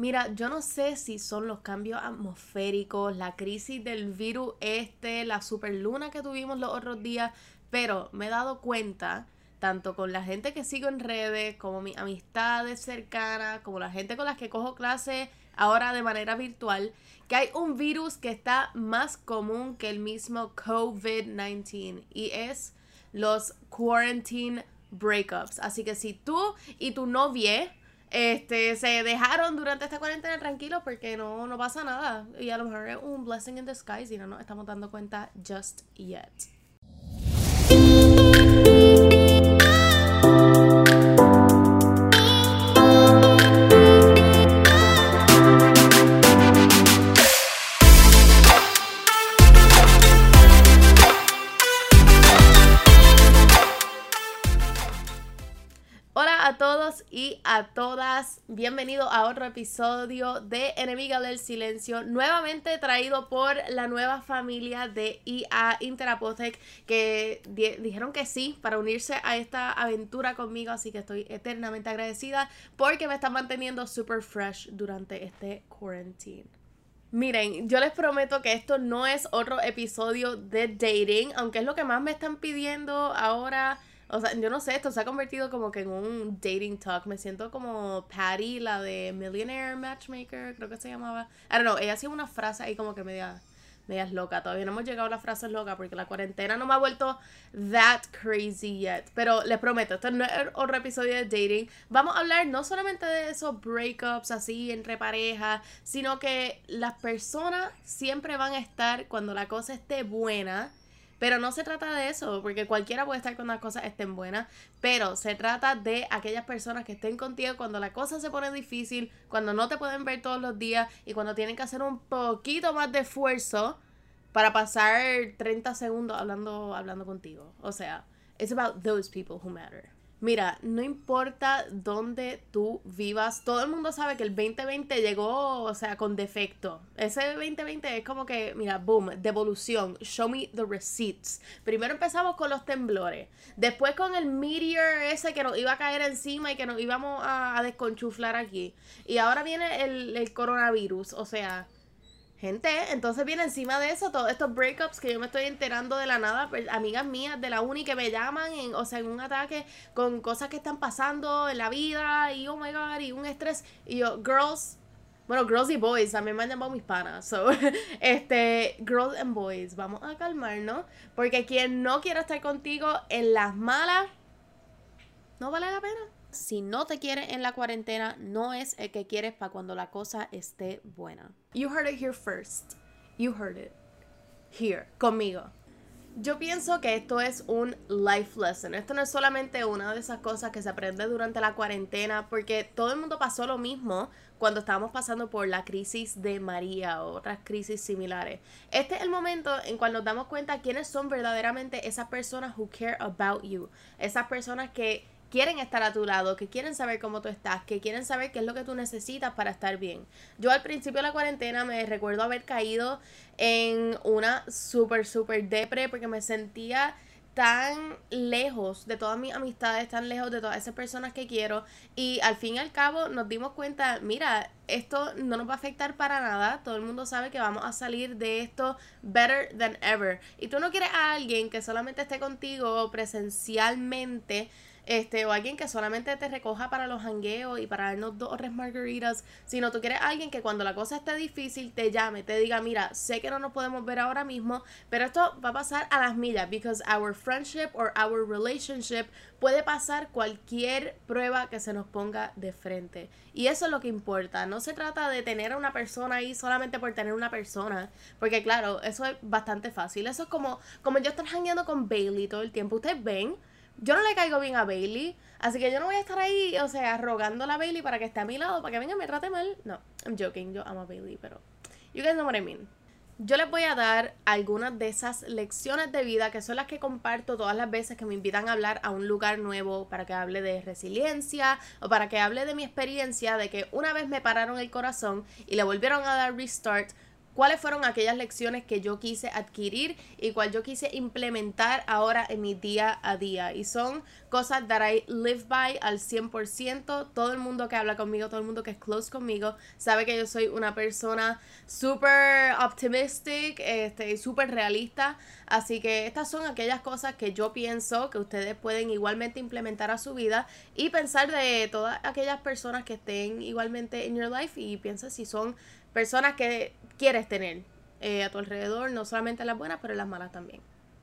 Mira, yo no sé si son los cambios atmosféricos, la crisis del virus este, la superluna que tuvimos los otros días, pero me he dado cuenta, tanto con la gente que sigo en redes, como mis amistades cercanas, como la gente con las que cojo clases ahora de manera virtual, que hay un virus que está más común que el mismo COVID-19 y es los quarantine breakups. Así que si tú y tu novia este, se dejaron durante esta cuarentena tranquilos porque no, no pasa nada. Y a lo mejor es un blessing in disguise y no nos estamos dando cuenta just yet. Todas, bienvenido a otro episodio de Enemiga del Silencio, nuevamente traído por la nueva familia de IA Interapotec que dijeron que sí para unirse a esta aventura conmigo, así que estoy eternamente agradecida porque me están manteniendo super fresh durante este quarantine. Miren, yo les prometo que esto no es otro episodio de dating, aunque es lo que más me están pidiendo ahora o sea, yo no sé, esto se ha convertido como que en un dating talk. Me siento como Patty, la de Millionaire Matchmaker, creo que se llamaba. I don't know, ella hacía una frase ahí como que media, media loca. Todavía no hemos llegado a las frases locas porque la cuarentena no me ha vuelto that crazy yet. Pero les prometo, esto no es otro episodio de dating. Vamos a hablar no solamente de esos breakups así entre parejas, sino que las personas siempre van a estar cuando la cosa esté buena pero no se trata de eso, porque cualquiera puede estar cuando las cosas estén buenas, pero se trata de aquellas personas que estén contigo cuando la cosa se pone difícil, cuando no te pueden ver todos los días y cuando tienen que hacer un poquito más de esfuerzo para pasar 30 segundos hablando, hablando contigo. O sea, it's about those people who matter. Mira, no importa dónde tú vivas, todo el mundo sabe que el 2020 llegó, o sea, con defecto. Ese 2020 es como que, mira, boom, devolución, show me the receipts. Primero empezamos con los temblores, después con el meteor ese que nos iba a caer encima y que nos íbamos a, desconchuflar aquí. Y ahora viene el, el coronavirus, o sea, Gente, entonces viene encima de eso todos estos breakups que yo me estoy enterando de la nada, pues, amigas mías de la uni que me llaman, en, o sea, en un ataque con cosas que están pasando en la vida y oh my god, y un estrés. Y yo, girls, bueno, girls y boys, también me han llamado mis panas. So, este, girls and boys, vamos a calmarnos, porque quien no quiera estar contigo en las malas, no vale la pena si no te quiere en la cuarentena, no es el que quieres para cuando la cosa esté buena. You heard it here first. You heard it. Here, conmigo. Yo pienso que esto es un life lesson. Esto no es solamente una de esas cosas que se aprende durante la cuarentena, porque todo el mundo pasó lo mismo cuando estábamos pasando por la crisis de María o otras crisis similares. Este es el momento en cual nos damos cuenta quiénes son verdaderamente esas personas who care about you. Esas personas que quieren estar a tu lado, que quieren saber cómo tú estás, que quieren saber qué es lo que tú necesitas para estar bien. Yo al principio de la cuarentena me recuerdo haber caído en una súper, súper depre porque me sentía tan lejos de todas mis amistades, tan lejos de todas esas personas que quiero y al fin y al cabo nos dimos cuenta, mira, esto no nos va a afectar para nada, todo el mundo sabe que vamos a salir de esto better than ever. Y tú no quieres a alguien que solamente esté contigo presencialmente este, o alguien que solamente te recoja para los hangueos y para darnos dos o margaritas, sino tú quieres alguien que cuando la cosa esté difícil te llame, te diga, mira, sé que no nos podemos ver ahora mismo, pero esto va a pasar a las millas, because our friendship or our relationship puede pasar cualquier prueba que se nos ponga de frente. Y eso es lo que importa. No se trata de tener a una persona ahí solamente por tener una persona. Porque claro, eso es bastante fácil. Eso es como, como yo estar hangueando con Bailey todo el tiempo. Ustedes ven yo no le caigo bien a Bailey, así que yo no voy a estar ahí, o sea, rogando a Bailey para que esté a mi lado, para que venga y me trate mal. No, I'm joking, yo amo a Bailey, pero you guys know what I mean. Yo les voy a dar algunas de esas lecciones de vida que son las que comparto todas las veces que me invitan a hablar a un lugar nuevo para que hable de resiliencia o para que hable de mi experiencia de que una vez me pararon el corazón y le volvieron a dar restart cuáles fueron aquellas lecciones que yo quise adquirir y cuál yo quise implementar ahora en mi día a día. Y son cosas that I live by al 100%. Todo el mundo que habla conmigo, todo el mundo que es close conmigo, sabe que yo soy una persona súper optimistic este, súper realista. Así que estas son aquellas cosas que yo pienso que ustedes pueden igualmente implementar a su vida y pensar de todas aquellas personas que estén igualmente en your life y piensa si son personas que quieres tener eh, a tu alrededor, no solamente las buenas, pero las malas también.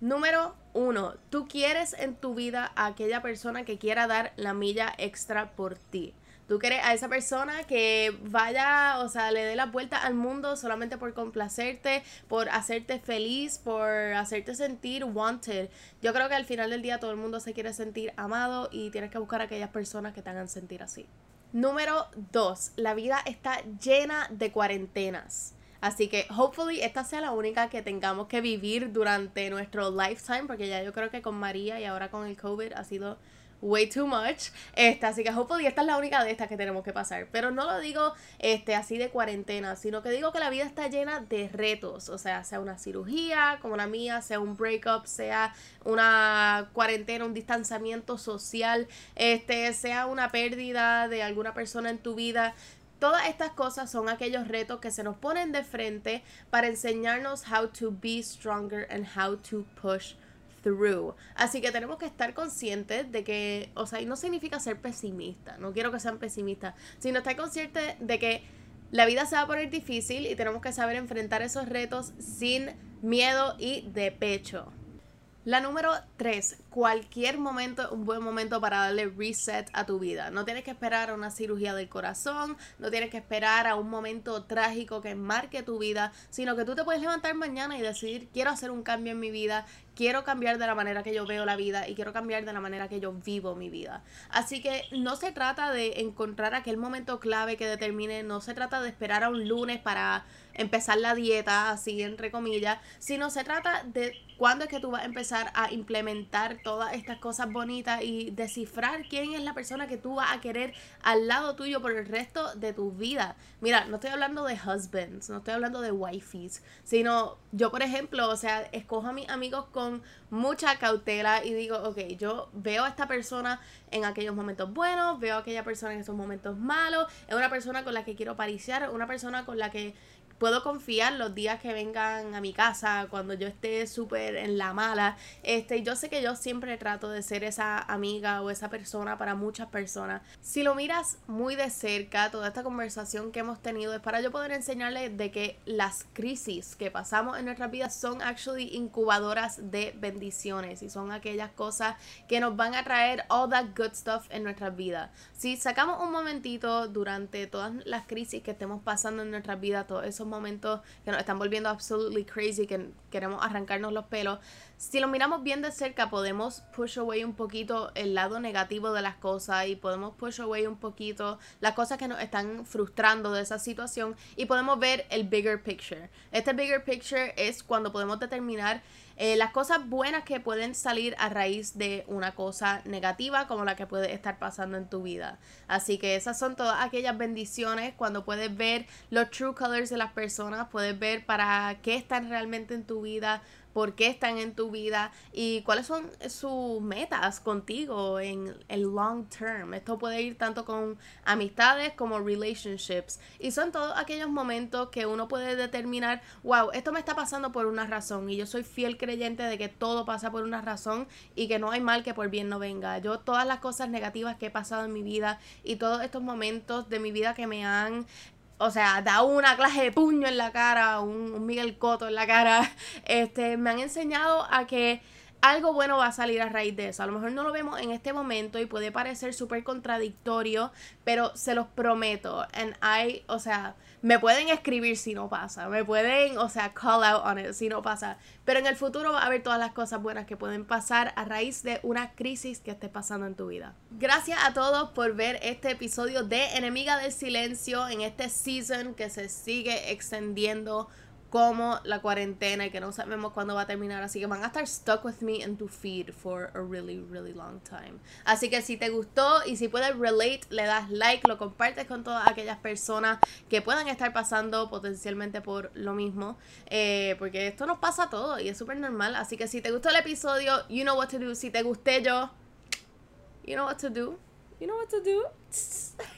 Número uno, tú quieres en tu vida a aquella persona que quiera dar la milla extra por ti. Tú quieres a esa persona que vaya, o sea, le dé la vuelta al mundo solamente por complacerte, por hacerte feliz, por hacerte sentir wanted. Yo creo que al final del día todo el mundo se quiere sentir amado y tienes que buscar a aquellas personas que te hagan sentir así. Número 2. La vida está llena de cuarentenas. Así que, hopefully, esta sea la única que tengamos que vivir durante nuestro lifetime, porque ya yo creo que con María y ahora con el COVID ha sido way too much. Este, así que hopefully esta es la única de estas que tenemos que pasar. Pero no lo digo este, así de cuarentena, sino que digo que la vida está llena de retos. O sea, sea una cirugía como la mía, sea un breakup, sea una cuarentena, un distanciamiento social, este, sea una pérdida de alguna persona en tu vida. Todas estas cosas son aquellos retos que se nos ponen de frente para enseñarnos how to be stronger and how to push Así que tenemos que estar conscientes de que, o sea, y no significa ser pesimista, no quiero que sean pesimistas, sino estar conscientes de que la vida se va a poner difícil y tenemos que saber enfrentar esos retos sin miedo y de pecho. La número 3, cualquier momento un buen momento para darle reset a tu vida. No tienes que esperar a una cirugía del corazón, no tienes que esperar a un momento trágico que marque tu vida, sino que tú te puedes levantar mañana y decidir, quiero hacer un cambio en mi vida, quiero cambiar de la manera que yo veo la vida y quiero cambiar de la manera que yo vivo mi vida. Así que no se trata de encontrar aquel momento clave que determine, no se trata de esperar a un lunes para empezar la dieta, así entre comillas, sino se trata de cuándo es que tú vas a empezar a implementar todas estas cosas bonitas y descifrar quién es la persona que tú vas a querer al lado tuyo por el resto de tu vida. Mira, no estoy hablando de husbands, no estoy hablando de wifeys, sino yo, por ejemplo, o sea, escojo a mis amigos con mucha cautela y digo, ok, yo veo a esta persona en aquellos momentos buenos, veo a aquella persona en esos momentos malos, es una persona con la que quiero pariciar, una persona con la que puedo confiar los días que vengan a mi casa, cuando yo esté súper en la mala. Este, yo sé que yo siempre trato de ser esa amiga o esa persona para muchas personas. Si lo miras muy de cerca, toda esta conversación que hemos tenido es para yo poder enseñarles de que las crisis que pasamos en nuestras vidas son actually incubadoras de bendiciones y son aquellas cosas que nos van a traer all that good stuff en nuestras vidas. Si sacamos un momentito durante todas las crisis que estemos pasando en nuestras vidas, todos esos momentos que nos están volviendo absolutely crazy, que queremos arrancarnos los pelos, si lo miramos bien de cerca podemos push away un poquito el lado negativo de las cosas y podemos push away un poquito las cosas que nos están frustrando de esa situación y podemos ver el bigger picture. Este bigger picture es cuando podemos determinar eh, las cosas buenas que pueden salir a raíz de una cosa negativa como la que puede estar pasando en tu vida. Así que esas son todas aquellas bendiciones cuando puedes ver los true colors de las personas, puedes ver para qué están realmente en tu vida, por qué están en tu vida y cuáles son sus metas contigo en el long term. Esto puede ir tanto con amistades como relationships. Y son todos aquellos momentos que uno puede determinar, wow, esto me está pasando por una razón y yo soy fiel creyente de que todo pasa por una razón y que no hay mal que por bien no venga. Yo todas las cosas negativas que he pasado en mi vida y todos estos momentos de mi vida que me han o sea, da una clase de puño en la cara, un, Miguel Coto en la cara, este, me han enseñado a que algo bueno va a salir a raíz de eso. A lo mejor no lo vemos en este momento y puede parecer súper contradictorio, pero se los prometo. And I, o sea, me pueden escribir si no pasa, me pueden, o sea, call out on it si no pasa, pero en el futuro va a haber todas las cosas buenas que pueden pasar a raíz de una crisis que esté pasando en tu vida. Gracias a todos por ver este episodio de Enemiga del Silencio en este season que se sigue extendiendo como la cuarentena y que no sabemos cuándo va a terminar. Así que van a estar stuck with me in tu feed for a really, really long time. Así que si te gustó y si puedes relate, le das like, lo compartes con todas aquellas personas que puedan estar pasando potencialmente por lo mismo. Eh, porque esto nos pasa a todos y es súper normal. Así que si te gustó el episodio, you know what to do. Si te gusté yo, you know what to do. You know what to do.